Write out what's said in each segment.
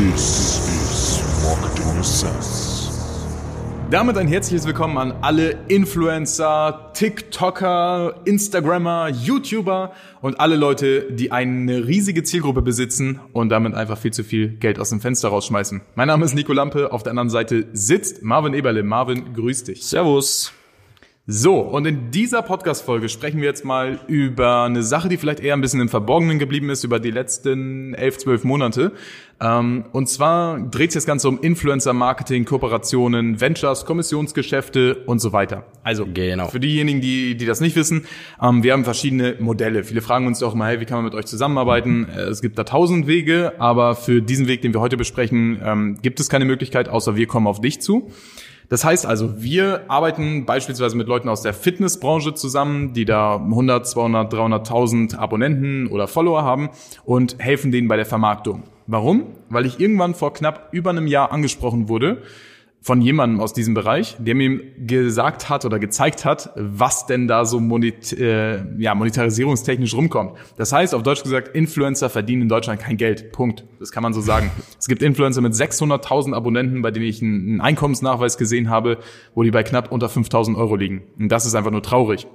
This is Marketing Sense. Damit ein herzliches Willkommen an alle Influencer, TikToker, Instagrammer, YouTuber und alle Leute, die eine riesige Zielgruppe besitzen und damit einfach viel zu viel Geld aus dem Fenster rausschmeißen. Mein Name ist Nico Lampe, auf der anderen Seite sitzt Marvin Eberle. Marvin, grüß dich. Servus. So, und in dieser Podcast-Folge sprechen wir jetzt mal über eine Sache, die vielleicht eher ein bisschen im Verborgenen geblieben ist über die letzten elf, zwölf Monate. Ähm, und zwar dreht sich das Ganze um Influencer-Marketing, Kooperationen, Ventures, Kommissionsgeschäfte und so weiter. Also, Genau. für diejenigen, die, die das nicht wissen, ähm, wir haben verschiedene Modelle. Viele fragen uns auch mal, hey, wie kann man mit euch zusammenarbeiten? Äh, Es gibt da tausend Wege, aber für diesen Weg, den wir heute besprechen, ähm, gibt es keine Möglichkeit, außer wir kommen auf dich zu. Das heißt also, wir arbeiten beispielsweise mit Leuten aus der Fitnessbranche zusammen, die da 100, 200, 300.000 Abonnenten oder Follower haben und helfen denen bei der Vermarktung. Warum? Weil ich irgendwann vor knapp über einem Jahr angesprochen wurde von jemandem aus diesem Bereich, der mir gesagt hat oder gezeigt hat, was denn da so monet, äh, ja, monetarisierungstechnisch rumkommt. Das heißt, auf Deutsch gesagt, Influencer verdienen in Deutschland kein Geld. Punkt. Das kann man so sagen. es gibt Influencer mit 600.000 Abonnenten, bei denen ich einen, einen Einkommensnachweis gesehen habe, wo die bei knapp unter 5.000 Euro liegen. Und das ist einfach nur traurig.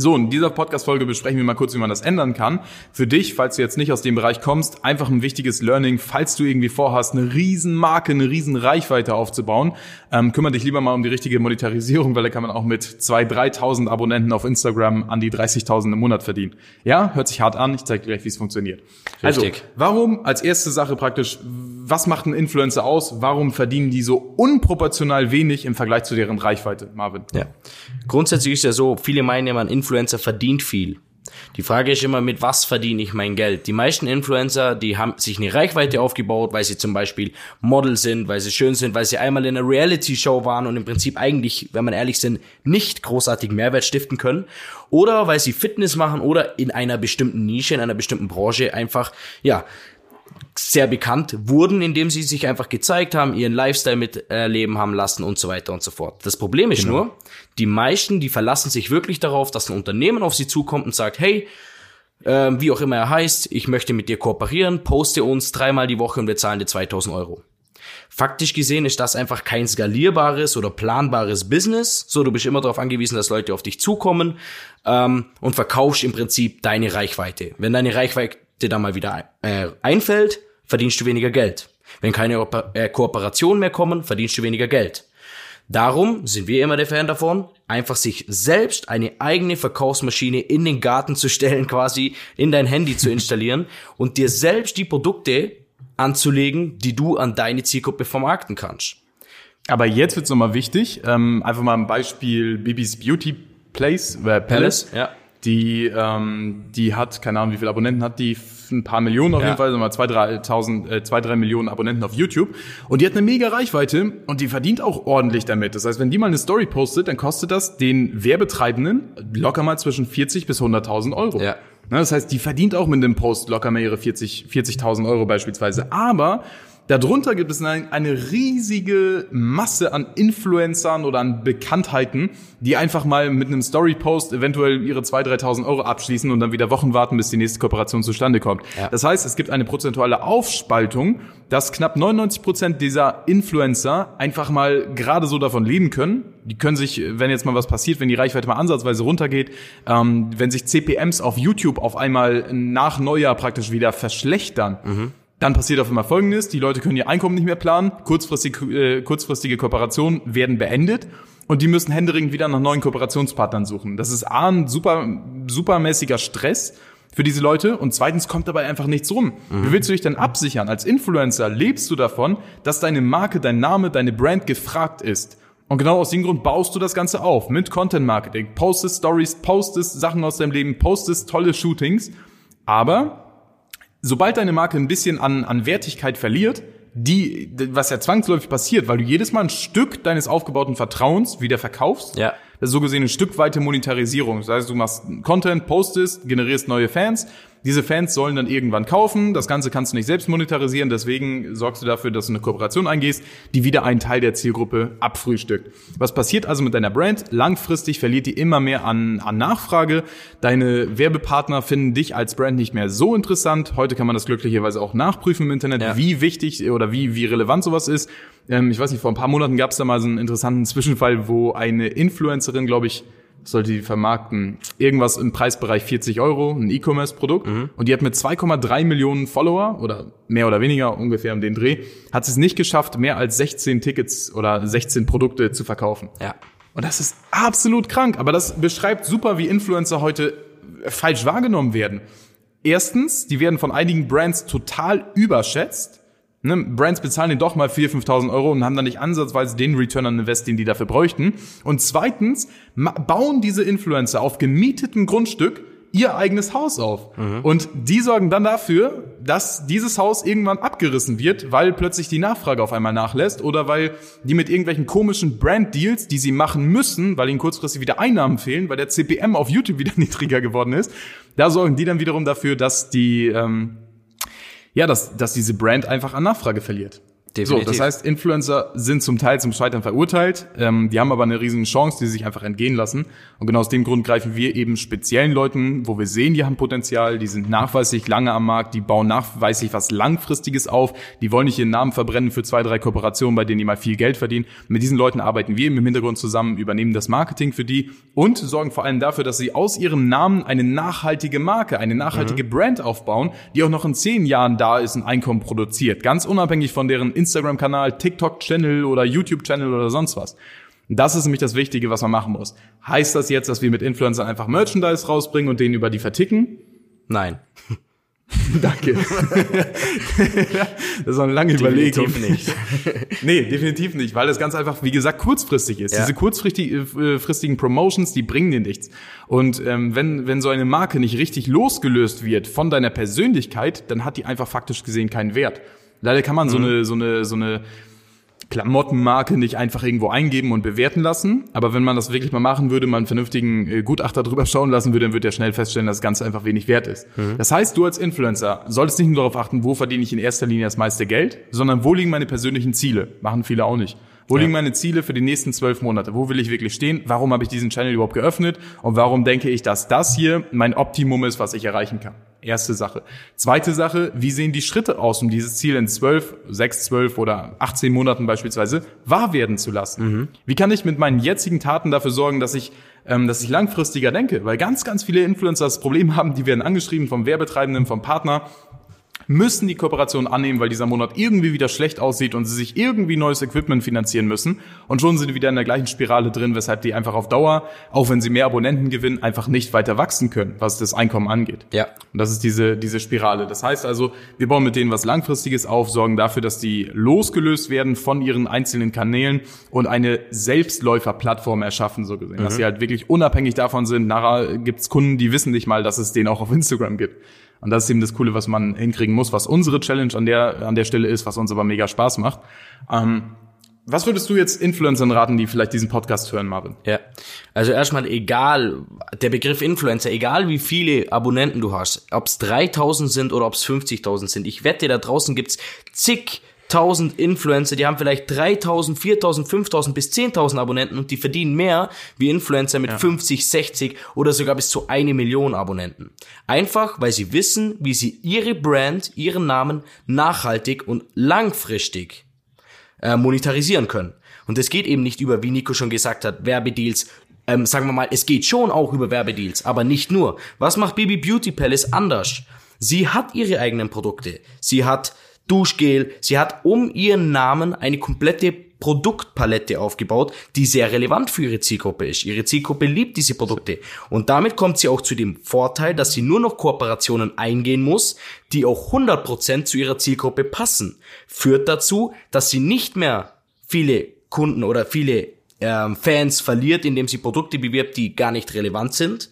So, in dieser Podcast-Folge besprechen wir mal kurz, wie man das ändern kann. Für dich, falls du jetzt nicht aus dem Bereich kommst, einfach ein wichtiges Learning, falls du irgendwie vorhast, eine riesen Marke, eine riesen Reichweite aufzubauen, ähm, kümmere dich lieber mal um die richtige Monetarisierung, weil da kann man auch mit 2.000, 3.000 Abonnenten auf Instagram an die 30.000 im Monat verdienen. Ja, hört sich hart an, ich zeige dir gleich, wie es funktioniert. Also, Richtig. warum als erste Sache praktisch, was macht ein Influencer aus? Warum verdienen die so unproportional wenig im Vergleich zu deren Reichweite, Marvin? Ja. Grundsätzlich ist ja so, viele meinen ja, ein Influencer verdient viel. Die Frage ist immer, mit was verdiene ich mein Geld? Die meisten Influencer, die haben sich eine Reichweite aufgebaut, weil sie zum Beispiel Model sind, weil sie schön sind, weil sie einmal in einer Reality-Show waren und im Prinzip eigentlich, wenn man ehrlich sind, nicht großartig Mehrwert stiften können. Oder weil sie Fitness machen oder in einer bestimmten Nische, in einer bestimmten Branche einfach, ja, sehr bekannt wurden, indem sie sich einfach gezeigt haben, ihren Lifestyle miterleben haben lassen und so weiter und so fort. Das Problem ist nur, die meisten, die verlassen sich wirklich darauf, dass ein Unternehmen auf sie zukommt und sagt, hey, ähm, wie auch immer er heißt, ich möchte mit dir kooperieren, poste uns dreimal die Woche und wir zahlen dir 2000 Euro. Faktisch gesehen ist das einfach kein skalierbares oder planbares Business. So, du bist immer darauf angewiesen, dass Leute auf dich zukommen ähm, und verkaufst im Prinzip deine Reichweite. Wenn deine Reichweite dann mal wieder äh, einfällt, verdienst du weniger Geld. Wenn keine Oper äh, Kooperationen mehr kommen, verdienst du weniger Geld. Darum sind wir immer der Fan davon, einfach sich selbst eine eigene Verkaufsmaschine in den Garten zu stellen, quasi in dein Handy zu installieren und dir selbst die Produkte anzulegen, die du an deine Zielgruppe vermarkten kannst. Aber jetzt wird's nochmal wichtig. Ähm, einfach mal ein Beispiel Bibis Beauty Place, äh, Palace. ja. Die, ähm, die hat, keine Ahnung, wie viele Abonnenten hat die? Ein paar Millionen auf Ja. jeden Fall, sagen wir mal zwei, drei, tausend, äh, zwei, drei Millionen Abonnenten auf YouTube. Und die hat eine mega Reichweite und die verdient auch ordentlich damit. Das heißt, wenn die mal eine Story postet, dann kostet das den Werbetreibenden locker mal zwischen 40 bis 100.000 Euro. Ja. Ne, das heißt, die verdient auch mit dem Post locker mal ihre 40 40.000 Euro beispielsweise. Aber darunter gibt es eine, riesige Masse an Influencern oder an Bekanntheiten, die einfach mal mit einem Story-Post eventuell ihre 2.000, 3.000 Euro abschließen und dann wieder Wochen warten, bis die nächste Kooperation zustande kommt. Ja. Das heißt, es gibt eine prozentuale Aufspaltung, dass knapp 99 Prozent dieser Influencer einfach mal gerade so davon leben können. Die können sich, wenn jetzt mal was passiert, wenn die Reichweite mal ansatzweise runtergeht, ähm, wenn sich CPMs auf YouTube auf einmal nach Neujahr praktisch wieder verschlechtern, dann passiert auf einmal Folgendes, die Leute können ihr Einkommen nicht mehr planen, kurzfristig, äh, kurzfristige Kooperationen werden beendet und die müssen händeringend wieder nach neuen Kooperationspartnern suchen. Das ist A, ein super, supermäßiger Stress für diese Leute und zweitens kommt dabei einfach nichts rum. Wie willst du dich denn absichern? Als Influencer lebst du davon, dass deine Marke, dein Name, deine Brand gefragt ist. Und genau aus dem Grund baust du das Ganze auf mit Content Marketing. Postest Stories, postest Sachen aus deinem Leben, postest tolle Shootings. Aber sobald deine Marke ein bisschen an, an Wertigkeit verliert, die, was ja zwangsläufig passiert, weil du jedes Mal ein Stück deines aufgebauten Vertrauens wieder verkaufst, Ja. das ist so gesehen eine Stückweite Monetarisierung. Das heißt, du machst Content, postest, generierst neue Fans, Diese Fans sollen dann irgendwann kaufen. Das Ganze kannst du nicht selbst monetarisieren. Deswegen sorgst du dafür, dass du eine Kooperation eingehst, die wieder einen Teil der Zielgruppe abfrühstückt. Was passiert also mit deiner Brand? Langfristig verliert die immer mehr an, an Nachfrage. Deine Werbepartner finden dich als Brand nicht mehr so interessant. Heute kann man das glücklicherweise auch nachprüfen im Internet, Ja. wie wichtig oder wie, wie relevant sowas ist. Ähm, ich weiß nicht, vor ein paar Monaten gab es da mal so einen interessanten Zwischenfall, wo eine Influencerin, glaube ich, sollte die vermarkten, irgendwas im Preisbereich 40 Euro, ein E-Commerce-Produkt. Und die hat mit 2,3 Millionen Follower oder mehr oder weniger ungefähr um den Dreh, hat sie es nicht geschafft, mehr als 16 Tickets oder 16 Produkte zu verkaufen. Ja. Und das ist absolut krank. Aber das beschreibt super, wie Influencer heute falsch wahrgenommen werden. Erstens, die werden von einigen Brands total überschätzt. Ne, Brands bezahlen den doch mal 4.000, 5.000 Euro und haben dann nicht ansatzweise den Return on Invest, den die dafür bräuchten. Und zweitens, bauen diese Influencer auf gemietetem Grundstück ihr eigenes Haus auf. Und die sorgen dann dafür, dass dieses Haus irgendwann abgerissen wird, weil plötzlich die Nachfrage auf einmal nachlässt oder weil die mit irgendwelchen komischen Brand-Deals, die sie machen müssen, weil ihnen kurzfristig wieder Einnahmen fehlen, weil der CPM auf YouTube wieder niedriger geworden ist, da sorgen die dann wiederum dafür, dass die, ähm, ja, dass, dass diese Brand einfach an Nachfrage verliert. Definitiv. So, das heißt, Influencer sind zum Teil zum Scheitern verurteilt, ähm, die haben aber eine riesen Chance, die sie sich einfach entgehen lassen. Und genau aus dem Grund greifen wir eben speziellen Leuten, wo wir sehen, die haben Potenzial, die sind nachweislich lange am Markt, die bauen nachweislich was Langfristiges auf, die wollen nicht ihren Namen verbrennen für zwei, drei Kooperationen, bei denen die mal viel Geld verdienen. Mit diesen Leuten arbeiten wir im Hintergrund zusammen, übernehmen das Marketing für die und sorgen vor allem dafür, dass sie aus ihrem Namen eine nachhaltige Marke, eine nachhaltige Brand aufbauen, die auch noch in zehn Jahren da ist und Einkommen produziert. Ganz unabhängig von deren Instagram-Kanal, TikTok-Channel oder YouTube-Channel oder sonst was. Das ist nämlich das Wichtige, was man machen muss. Heißt das jetzt, dass wir mit Influencern einfach Merchandise rausbringen und den über die verticken? Nein. Danke. das ist eine lange Überlegung. Definitiv nicht. Nee, definitiv nicht, weil das ganz einfach, wie gesagt, kurzfristig ist. Ja. Diese kurzfristigen äh, fristigen Promotions, die bringen dir nichts. Und ähm, wenn, wenn so eine Marke nicht richtig losgelöst wird von deiner Persönlichkeit, dann hat die einfach faktisch gesehen keinen Wert. Leider kann man so eine, so eine, so eine Klamottenmarke nicht einfach irgendwo eingeben und bewerten lassen. Aber wenn man das wirklich mal machen würde, mal einen vernünftigen äh, Gutachter drüber schauen lassen würde, dann wird er schnell feststellen, dass das Ganze einfach wenig wert ist. Das heißt, du als Influencer solltest nicht nur darauf achten, wo verdiene ich in erster Linie das meiste Geld, sondern wo liegen meine persönlichen Ziele. Machen viele auch nicht. Wo liegen meine Ziele für die nächsten zwölf Monate? Wo will ich wirklich stehen? Warum habe ich diesen Channel überhaupt geöffnet? Und warum denke ich, dass das hier mein Optimum ist, was ich erreichen kann? Erste Sache. Zweite Sache, wie sehen die Schritte aus, um dieses Ziel in zwölf, sechs, zwölf oder 18 Monaten beispielsweise wahr werden zu lassen? Wie kann ich mit meinen jetzigen Taten dafür sorgen, dass ich ähm, dass ich langfristiger denke? Weil ganz, ganz viele Influencer das Problem haben, die werden angeschrieben vom Werbetreibenden, vom Partner, müssen die Kooperation annehmen, weil dieser Monat irgendwie wieder schlecht aussieht und sie sich irgendwie neues Equipment finanzieren müssen. Und schon sind die wieder in der gleichen Spirale drin, weshalb die einfach auf Dauer, auch wenn sie mehr Abonnenten gewinnen, einfach nicht weiter wachsen können, was das Einkommen angeht. Ja. Und das ist diese, diese Spirale. Das heißt also, wir bauen mit denen was Langfristiges auf, sorgen dafür, dass die losgelöst werden von ihren einzelnen Kanälen und eine Selbstläuferplattform erschaffen, so gesehen. Dass sie halt wirklich unabhängig davon sind. Nachher gibt's Kunden, die wissen nicht mal, dass es den auch auf Instagram gibt. Und das ist eben das Coole, was man hinkriegen muss, was unsere Challenge an der, an der Stelle ist, was uns aber mega Spaß macht. Ähm, was würdest du jetzt Influencern raten, die vielleicht diesen Podcast hören, Marvin? Ja. Also erstmal egal, der Begriff Influencer, egal wie viele Abonnenten du hast, ob es 3000 sind oder ob es 50.000 sind, ich wette, da draußen gibt's zigtausend Influencer, die haben vielleicht 3000, 4000, 5000 bis 10.000 Abonnenten und die verdienen mehr wie Influencer mit 50, 60 oder sogar bis zu eine Million Abonnenten. Einfach, weil sie wissen, wie sie ihre Brand, ihren Namen nachhaltig und langfristig äh, monetarisieren können. Und es geht eben nicht über, wie Nico schon gesagt hat, Werbedeals. Ähm, sagen wir mal, es geht schon auch über Werbedeals, aber nicht nur. Was macht Bibi Beauty Palace anders? Sie hat ihre eigenen Produkte. Sie hat Duschgel. Sie hat um ihren Namen eine komplette Produktpalette aufgebaut, die sehr relevant für ihre Zielgruppe ist. Ihre Zielgruppe liebt diese Produkte. Und damit kommt sie auch zu dem Vorteil, dass sie nur noch Kooperationen eingehen muss, die auch 100% zu ihrer Zielgruppe passen. Führt dazu, dass sie nicht mehr viele Kunden oder viele ähm, Fans verliert, indem sie Produkte bewirbt, die gar nicht relevant sind,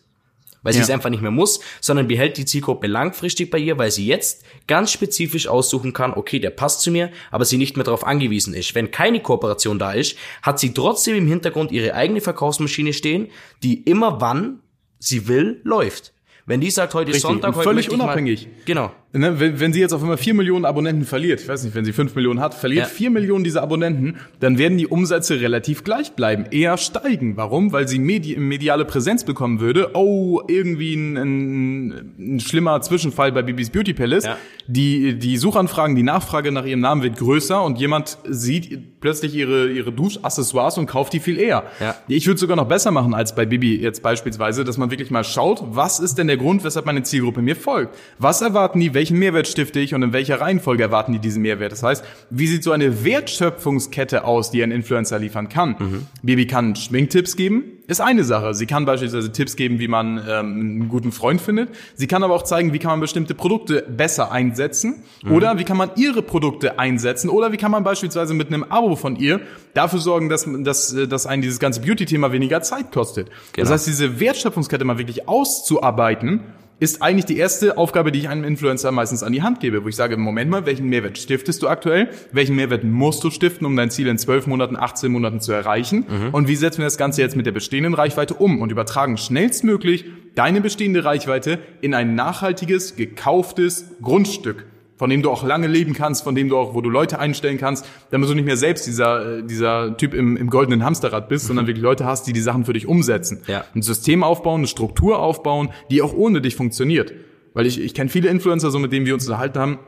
weil sie Ja. es einfach nicht mehr muss, sondern behält die Zielgruppe langfristig bei ihr, weil sie jetzt ganz spezifisch aussuchen kann, okay, der passt zu mir, aber sie nicht mehr darauf angewiesen ist. Wenn keine Kooperation da ist, hat sie trotzdem im Hintergrund ihre eigene Verkaufsmaschine stehen, die immer wann sie will, läuft. Wenn die sagt, heute ist Richtig, Sonntag, und heute völlig unabhängig. Mal, genau. Ne, wenn, wenn sie jetzt auf einmal vier Millionen Abonnenten verliert, ich weiß nicht, wenn sie fünf Millionen hat, verliert Ja. vier Millionen dieser Abonnenten, dann werden die Umsätze relativ gleich bleiben, eher steigen. Warum? Weil sie medi mediale Präsenz bekommen würde. Oh, irgendwie ein, ein, ein schlimmer Zwischenfall bei Bibis Beauty Palace. Ja. Die, die Suchanfragen, die Nachfrage nach ihrem Namen wird größer und jemand sieht plötzlich ihre, ihre Duschaccessoires und kauft die viel eher. Ja. Ich würde sogar noch besser machen als bei Bibi jetzt beispielsweise, dass man wirklich mal schaut, was ist denn der Grund, weshalb meine Zielgruppe mir folgt? Was erwarten die, welchen Mehrwert stifte ich und in welcher Reihenfolge erwarten die diesen Mehrwert? Das heißt, wie sieht so eine Wertschöpfungskette aus, die ein Influencer liefern kann? Bibi kann Schminktipps geben, ist eine Sache. Sie kann beispielsweise Tipps geben, wie man ähm, einen guten Freund findet. Sie kann aber auch zeigen, wie kann man bestimmte Produkte besser einsetzen oder wie kann man ihre Produkte einsetzen oder wie kann man beispielsweise mit einem Abo von ihr dafür sorgen, dass, dass, äh, dass einen dieses ganze Beauty-Thema weniger Zeit kostet. Genau. Das heißt, diese Wertschöpfungskette mal wirklich auszuarbeiten, ist eigentlich die erste Aufgabe, die ich einem Influencer meistens an die Hand gebe, wo ich sage, Moment mal, welchen Mehrwert stiftest du aktuell? Welchen Mehrwert musst du stiften, um dein Ziel in 12 Monaten, 18 Monaten zu erreichen? Und wie setzen wir das Ganze jetzt mit der bestehenden Reichweite um und übertragen schnellstmöglich deine bestehende Reichweite in ein nachhaltiges, gekauftes Grundstück? Von dem du auch lange leben kannst, von dem du auch, wo du Leute einstellen kannst, damit du nicht mehr selbst dieser, äh, dieser Typ im, im goldenen Hamsterrad bist, sondern wirklich Leute hast, die die Sachen für dich umsetzen. Ja. Ein System aufbauen, eine Struktur aufbauen, die auch ohne dich funktioniert. Weil ich, ich kenne viele Influencer, so mit denen wir uns unterhalten haben,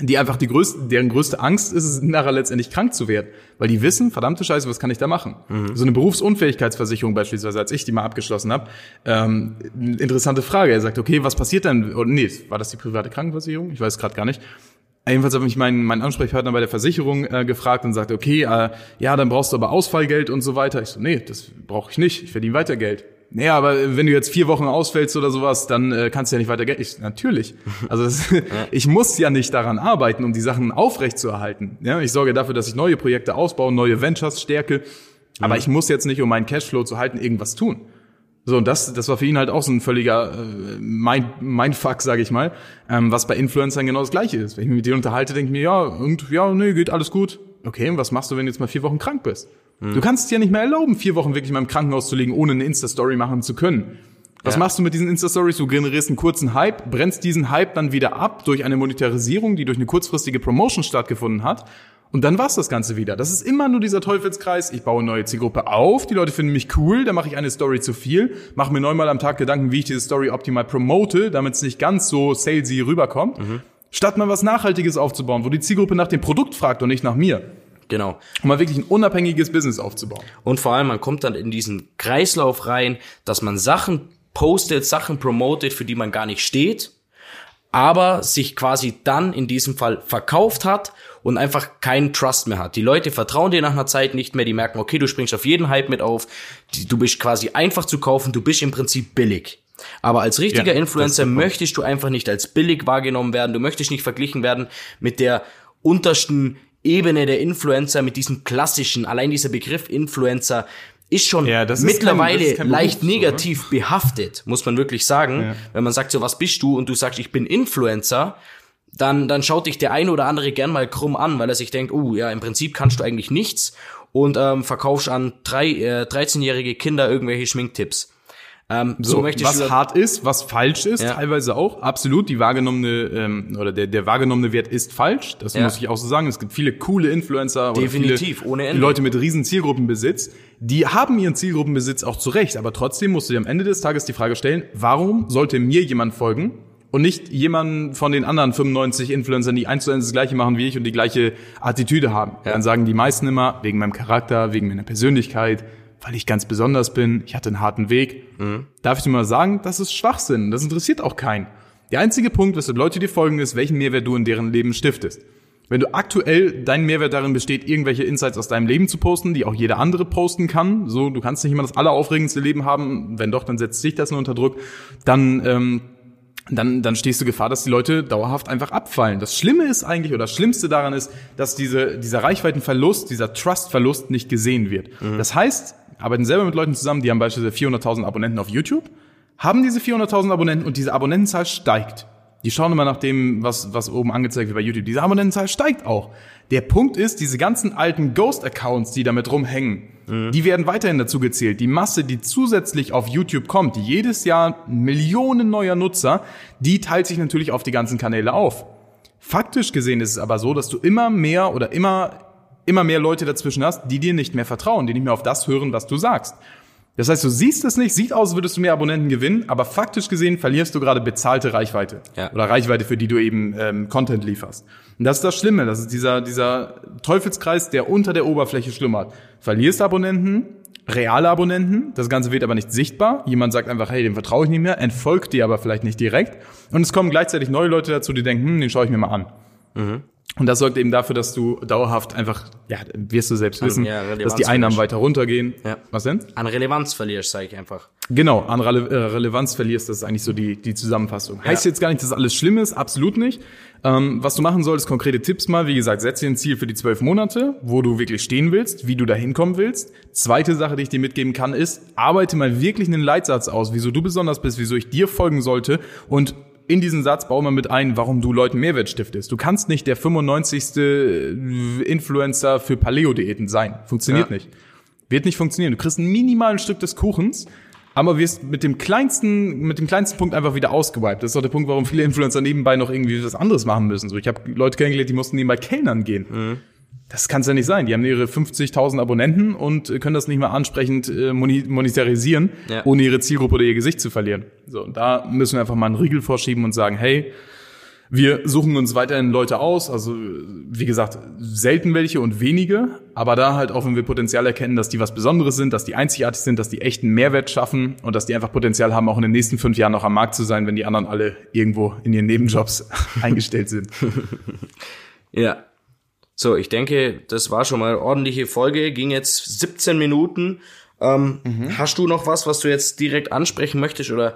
die einfach die größte, deren größte Angst ist es, nachher letztendlich krank zu werden. Weil die wissen, verdammte Scheiße, was kann ich da machen? So eine Berufsunfähigkeitsversicherung beispielsweise, als ich die mal abgeschlossen habe, ähm, interessante Frage. Er sagt, okay, was passiert dann? Oder nee, war das die private Krankenversicherung? Ich weiß gerade gar nicht. Jedenfalls hat mich mein, mein Ansprechpartner bei der Versicherung äh, gefragt und sagte, okay, äh, ja, dann brauchst du aber Ausfallgeld und so weiter. Ich so, nee, das brauche ich nicht. Ich verdiene weiter Geld. Naja, aber wenn du jetzt vier Wochen ausfällst oder sowas, dann äh, kannst du ja nicht weiter Geld. Ich, natürlich. Also das, ich muss ja nicht daran arbeiten, um die Sachen aufrechtzuerhalten. Ja, ich sorge dafür, dass ich neue Projekte ausbaue, neue Ventures stärke. Aber ich muss jetzt nicht, um meinen Cashflow zu halten, irgendwas tun. So, und das, das war für ihn halt auch so ein völliger äh, Mind, Mindfuck, sage ich mal, ähm, was bei Influencern genau das Gleiche ist. Wenn ich mich mit denen unterhalte, denke ich mir, ja, und ja, nee, geht alles gut. Okay, und was machst du, wenn du jetzt mal vier Wochen krank bist? Du kannst es dir nicht mehr erlauben, vier Wochen wirklich mal im Krankenhaus zu liegen, ohne eine Insta-Story machen zu können. Was Ja. machst du mit diesen Insta-Stories? Du generierst einen kurzen Hype, brennst diesen Hype dann wieder ab durch eine Monetarisierung, die durch eine kurzfristige Promotion stattgefunden hat. Und dann war's das Ganze wieder. Das ist immer nur dieser Teufelskreis. Ich baue eine neue Zielgruppe auf, die Leute finden mich cool, dann mache ich eine Story zu viel, mache mir neunmal am Tag Gedanken, wie ich diese Story optimal promote, damit es nicht ganz so salesy rüberkommt. Statt mal was Nachhaltiges aufzubauen, wo die Zielgruppe nach dem Produkt fragt und nicht nach mir. Genau. Um mal wirklich ein unabhängiges Business aufzubauen. Und vor allem, man kommt dann in diesen Kreislauf rein, dass man Sachen postet, Sachen promotet, für die man gar nicht steht, aber sich quasi dann in diesem Fall verkauft hat und einfach keinen Trust mehr hat. Die Leute vertrauen dir nach einer Zeit nicht mehr, die merken, okay, du springst auf jeden Hype mit auf, du bist quasi einfach zu kaufen, du bist im Prinzip billig. Aber als richtiger Ja, Influencer möchtest du einfach nicht als billig wahrgenommen werden, du möchtest nicht verglichen werden mit der untersten Ebene der Influencer, mit diesem klassischen, allein dieser Begriff Influencer ist schon Ja, ist mittlerweile kein- ist kein leicht Beruf, so, negativ behaftet, muss man wirklich sagen. Wenn man sagt, so was bist du und du sagst, ich bin Influencer, dann, dann schaut dich der eine oder andere gern mal krumm an, weil er sich denkt, oh ja, im Prinzip kannst du eigentlich nichts und ähm, verkaufst an drei, äh, 13-jährige Kinder irgendwelche Schminktipps. Ähm, so, So, möchtest was du hart ist, was falsch ist, Ja. teilweise auch. Absolut, die wahrgenommene ähm, oder der, der wahrgenommene Wert ist falsch. Das Ja. muss ich auch so sagen. Es gibt viele coole Influencer oder Definitiv, viele ohne Ende. die Leute mit riesen Zielgruppenbesitz. Die haben ihren Zielgruppenbesitz auch zurecht, aber trotzdem musst du dir am Ende des Tages die Frage stellen: Warum sollte mir jemand folgen? Und nicht jemand von den anderen 95 Influencern, die eins zu eins das gleiche machen wie ich und die gleiche Attitüde haben. Dann sagen die meisten immer, wegen meinem Charakter, wegen meiner Persönlichkeit, weil ich ganz besonders bin, ich hatte einen harten Weg. Darf ich dir mal sagen, das ist Schwachsinn. Das interessiert auch keinen. Der einzige Punkt, weshalb Leute dir folgen, ist, welchen Mehrwert du in deren Leben stiftest. Wenn du aktuell dein Mehrwert darin besteht, irgendwelche Insights aus deinem Leben zu posten, die auch jeder andere posten kann, so du kannst nicht immer das alleraufregendste Leben haben, wenn doch, dann setzt sich das nur unter Druck, dann ähm, dann, dann stehst du Gefahr, dass die Leute dauerhaft einfach abfallen. Das Schlimme ist eigentlich, oder das Schlimmste daran ist, dass diese, dieser Reichweitenverlust, dieser Trustverlust nicht gesehen wird. Das heißt, arbeiten selber mit Leuten zusammen, die haben beispielsweise 400.000 Abonnenten auf YouTube, haben diese 400.000 Abonnenten und diese Abonnentenzahl steigt. Die schauen immer nach dem, was, was oben angezeigt wird bei YouTube. Diese Abonnentenzahl steigt auch. Der Punkt ist, diese ganzen alten Ghost-Accounts, die damit rumhängen, die werden weiterhin dazu gezählt. Die Masse, die zusätzlich auf YouTube kommt, die jedes Jahr Millionen neuer Nutzer, die teilt sich natürlich auf die ganzen Kanäle auf. Faktisch gesehen ist es aber so, dass du immer mehr oder immer, immer mehr Leute dazwischen hast, die dir nicht mehr vertrauen, die nicht mehr auf das hören, was du sagst. Das heißt, du siehst es nicht, sieht aus, als würdest du mehr Abonnenten gewinnen, aber faktisch gesehen verlierst du gerade bezahlte Reichweite. Ja. Oder Reichweite, für die du eben ähm, Content lieferst. Und das ist das Schlimme, das ist dieser, dieser Teufelskreis, der unter der Oberfläche schlummert. Verlierst Abonnenten, reale Abonnenten, das Ganze wird aber nicht sichtbar. Jemand sagt einfach, hey, dem vertraue ich nicht mehr, entfolgt dir aber vielleicht nicht direkt. Und es kommen gleichzeitig neue Leute dazu, die denken, hm, den schaue ich mir mal an. Und das sorgt eben dafür, dass du dauerhaft einfach, ja, wirst du selbst wissen, ja, Relevanz dass die Einnahmen verlierst. weiter runtergehen. Ja. Was denn? An Relevanz verlierst, sage ich einfach. Genau, an Rele äh, Relevanz verlierst, das ist eigentlich so die, die Zusammenfassung. Heißt jetzt gar nicht, dass alles schlimm ist, absolut nicht. Ähm, was du machen solltest, konkrete Tipps mal. Wie gesagt, setz dir ein Ziel für die zwölf Monate, wo du wirklich stehen willst, wie du da hinkommen willst. Zweite Sache, die ich dir mitgeben kann, ist, arbeite mal wirklich einen Leitsatz aus, wieso du besonders bist, wieso ich dir folgen sollte und in diesen Satz bau mal mit ein, warum du Leuten Mehrwert stiftest. Du kannst nicht der 95. Influencer für Paleo-Diäten sein. Funktioniert Ja. nicht. Wird nicht funktionieren. Du kriegst ein minimales Stück des Kuchens, aber wirst mit dem kleinsten, mit dem kleinsten Punkt einfach wieder ausgewiped. Das ist auch der Punkt, warum viele Influencer nebenbei noch irgendwie was anderes machen müssen. So, ich habe Leute kennengelernt, die mussten nebenbei Kellnern gehen. Das kann es ja nicht sein. Die haben ihre 50.000 Abonnenten und äh, können das nicht mal ansprechend äh, monetarisieren, Ja. ohne ihre Zielgruppe oder ihr Gesicht zu verlieren. So, und da müssen wir einfach mal einen Riegel vorschieben und sagen, hey, wir suchen uns weiterhin Leute aus, also wie gesagt, selten welche und wenige, aber da halt auch, wenn wir Potenzial erkennen, dass die was Besonderes sind, dass die einzigartig sind, dass die echten Mehrwert schaffen und dass die einfach Potenzial haben, auch in den nächsten fünf Jahren noch am Markt zu sein, wenn die anderen alle irgendwo in ihren Nebenjobs eingestellt sind. Ja. So, ich denke, das war schon mal eine ordentliche Folge. Ging jetzt 17 Minuten. Ähm, Mhm. Hast du noch was, was du jetzt direkt ansprechen möchtest oder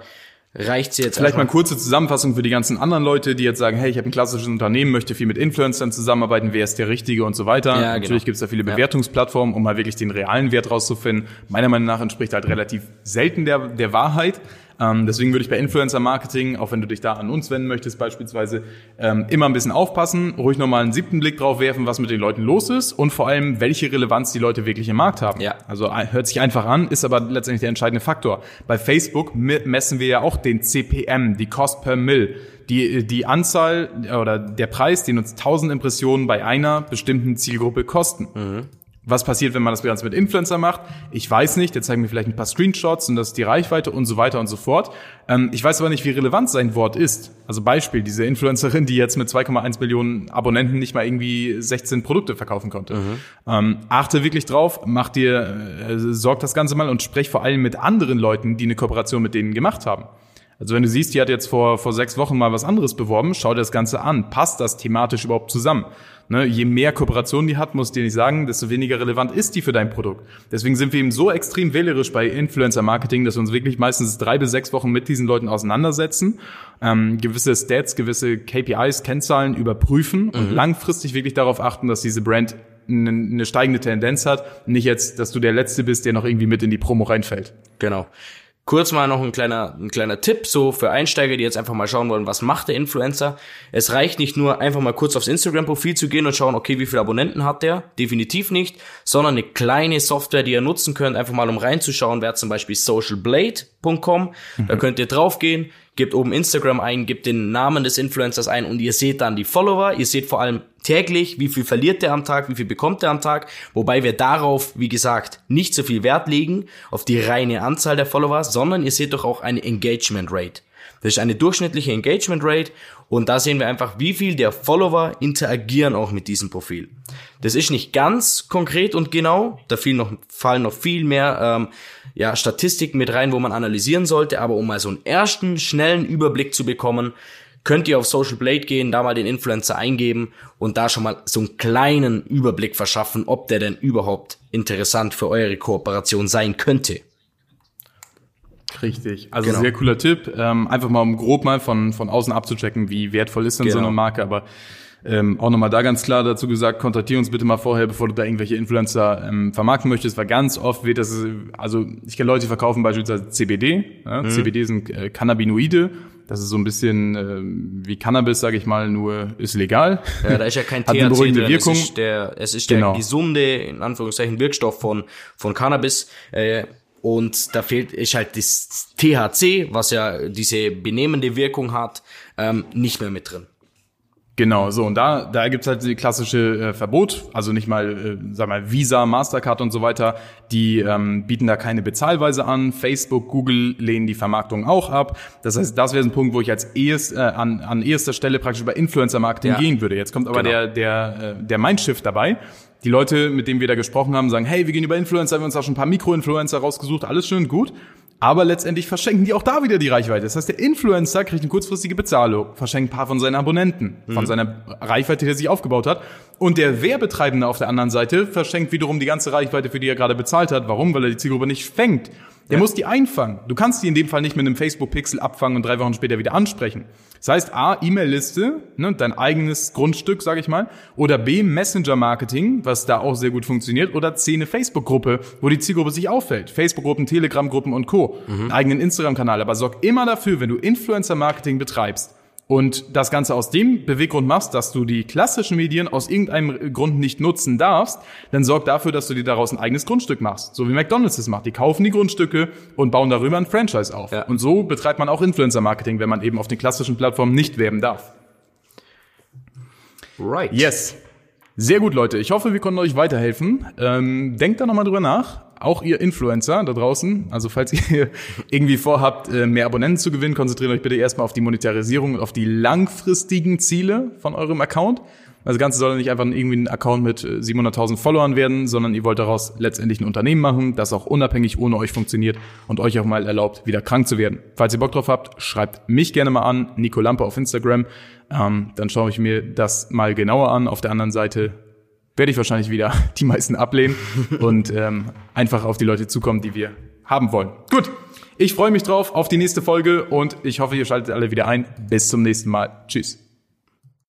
reicht sie jetzt Vielleicht mal eine kurze Zusammenfassung für die ganzen anderen Leute, die jetzt sagen, hey, ich habe ein klassisches Unternehmen, möchte viel mit Influencern zusammenarbeiten, wer ist der Richtige und so weiter. Ja, Natürlich genau. gibt es da viele Bewertungsplattformen, um mal wirklich den realen Wert rauszufinden. Meiner Meinung nach entspricht halt relativ selten der, der Wahrheit. Ähm, deswegen würde ich bei Influencer-Marketing, auch wenn du dich da an uns wenden möchtest beispielsweise, ähm, immer ein bisschen aufpassen, ruhig nochmal einen siebten Blick drauf werfen, was mit den Leuten los ist und vor allem, welche Relevanz die Leute wirklich im Markt haben. Ja. Also äh, hört sich einfach an, ist aber letztendlich der entscheidende Faktor. Bei Facebook me- messen wir ja auch den CPM, die Cost per Mill, die, die Anzahl oder der Preis, den uns 1000 Impressionen bei einer bestimmten Zielgruppe kosten. Was passiert, wenn man das Ganze mit Influencer macht? Ich weiß nicht. Der zeigt mir vielleicht ein paar Screenshots und das ist die Reichweite und so weiter und so fort. Ähm, ich weiß aber nicht, wie relevant sein Wort ist. Also Beispiel, diese Influencerin, die jetzt mit 2,1 Millionen Abonnenten nicht mal irgendwie 16 Produkte verkaufen konnte. Ähm, achte wirklich drauf, mach dir, äh, sorg das Ganze mal und sprech vor allem mit anderen Leuten, die eine Kooperation mit denen gemacht haben. Also wenn du siehst, die hat jetzt vor, vor sechs Wochen mal was anderes beworben, schau dir das Ganze an. Passt das thematisch überhaupt zusammen? Ne, je mehr Kooperation die hat, muss ich dir nicht sagen, desto weniger relevant ist die für dein Produkt. Deswegen sind wir eben so extrem wählerisch bei Influencer-Marketing, dass wir uns wirklich meistens drei bis sechs Wochen mit diesen Leuten auseinandersetzen, ähm, gewisse Stats, gewisse KPIs, Kennzahlen überprüfen und langfristig wirklich darauf achten, dass diese Brand eine, eine steigende Tendenz hat. Nicht jetzt, dass du der Letzte bist, der noch irgendwie mit in die Promo reinfällt. Genau. Kurz mal noch ein kleiner, ein kleiner Tipp, so für Einsteiger, die jetzt einfach mal schauen wollen, was macht der Influencer. Es reicht nicht nur einfach mal kurz aufs Instagram-Profil zu gehen und schauen, okay, wie viele Abonnenten hat der? Definitiv nicht, sondern eine kleine Software, die ihr nutzen könnt, einfach mal um reinzuschauen, wäre zum Beispiel socialblade.com. Da könnt ihr draufgehen, gebt oben Instagram ein, gebt den Namen des Influencers ein und ihr seht dann die Follower. Ihr seht vor allem täglich, wie viel verliert der am Tag, wie viel bekommt der am Tag, wobei wir darauf, wie gesagt, nicht so viel Wert legen, auf die reine Anzahl der Follower, sondern ihr seht doch auch eine Engagement Rate. Das ist eine durchschnittliche Engagement Rate und da sehen wir einfach, wie viel der Follower interagieren auch mit diesem Profil. Das ist nicht ganz konkret und genau, da noch, fallen noch viel mehr ähm, ja, Statistiken mit rein, wo man analysieren sollte, aber um mal so einen ersten schnellen Überblick zu bekommen, könnt ihr auf Social Blade gehen, da mal den Influencer eingeben und da schon mal so einen kleinen Überblick verschaffen, ob der denn überhaupt interessant für eure Kooperation sein könnte. Richtig. Also Genau. sehr cooler Tipp. Ähm, einfach mal um grob mal von, von außen abzuchecken, wie wertvoll ist denn so Genau. eine Marke. Aber ähm, auch nochmal da ganz klar dazu gesagt, kontaktiere uns bitte mal vorher, bevor du da irgendwelche Influencer ähm, vermarkten möchtest, weil ganz oft wird das, also ich kenne Leute, die verkaufen beispielsweise CBD. Ja? CBD sind äh, Cannabinoide. Das ist so ein bisschen äh, wie Cannabis, sage ich mal, nur ist legal. Ja, da ist ja kein THC drin. Wirkung. Es ist der, es ist Genau. der gesunde, in Anführungszeichen, Wirkstoff von, von Cannabis. Äh, und da fehlt, ist halt das THC, was ja diese benehmende Wirkung hat, ähm, nicht mehr mit drin. Genau, so und da da gibt's halt die klassische äh, Verbot, also nicht mal äh, sag mal Visa, Mastercard und so weiter, die ähm, bieten da keine Bezahlweise an. Facebook, Google lehnen die Vermarktung auch ab. Das heißt, das wäre ein Punkt, wo ich als erst, äh, an an erster Stelle praktisch über Influencer Marketing Ja. gehen würde. Jetzt kommt aber Genau. der der äh, der Mindshift dabei. Die Leute, mit denen wir da gesprochen haben, sagen, hey, wir gehen über Influencer, wir haben uns da schon ein paar Mikroinfluencer rausgesucht, alles schön gut. Aber letztendlich verschenken die auch da wieder die Reichweite. Das heißt, der Influencer kriegt eine kurzfristige Bezahlung, verschenkt ein paar von seinen Abonnenten, von seiner Reichweite, die er sich aufgebaut hat. Und der Werbetreibende auf der anderen Seite verschenkt wiederum die ganze Reichweite, für die er gerade bezahlt hat. Warum? Weil er die Zielgruppe nicht fängt. Der muss die einfangen. Du kannst die in dem Fall nicht mit einem Facebook-Pixel abfangen und drei Wochen später wieder ansprechen. Das heißt, A, E-Mail-Liste, ne, dein eigenes Grundstück, sage ich mal, oder B, Messenger-Marketing, was da auch sehr gut funktioniert, oder C, eine Facebook-Gruppe, wo die Zielgruppe sich auffällt. Facebook-Gruppen, Telegram-Gruppen und Co. Einen eigenen Instagram-Kanal. Aber sorg immer dafür, wenn du Influencer-Marketing betreibst, und das Ganze aus dem Beweggrund machst, dass du die klassischen Medien aus irgendeinem Grund nicht nutzen darfst, dann sorg dafür, dass du dir daraus ein eigenes Grundstück machst. So wie McDonalds es macht. Die kaufen die Grundstücke und bauen darüber ein Franchise auf. Ja. Und so betreibt man auch Influencer-Marketing, wenn man eben auf den klassischen Plattformen nicht werben darf. Right. Yes. Sehr gut, Leute. Ich hoffe, wir konnten euch weiterhelfen. Ähm, denkt da nochmal drüber nach. Auch ihr Influencer da draußen. Also falls ihr irgendwie vorhabt, äh, mehr Abonnenten zu gewinnen, konzentriert euch bitte erstmal auf die Monetarisierung und auf die langfristigen Ziele von eurem Account. Das Ganze soll nicht einfach irgendwie ein Account mit äh, 700.000 Followern werden, sondern ihr wollt daraus letztendlich ein Unternehmen machen, das auch unabhängig ohne euch funktioniert und euch auch mal erlaubt, wieder krank zu werden. Falls ihr Bock drauf habt, schreibt mich gerne mal an, Nico Lampe auf Instagram. Ähm, dann schaue ich mir das mal genauer an. Auf der anderen Seite werde ich wahrscheinlich wieder die meisten ablehnen und ähm, einfach auf die Leute zukommen, die wir haben wollen. Gut, ich freue mich drauf auf die nächste Folge und ich hoffe, ihr schaltet alle wieder ein. Bis zum nächsten Mal. Tschüss.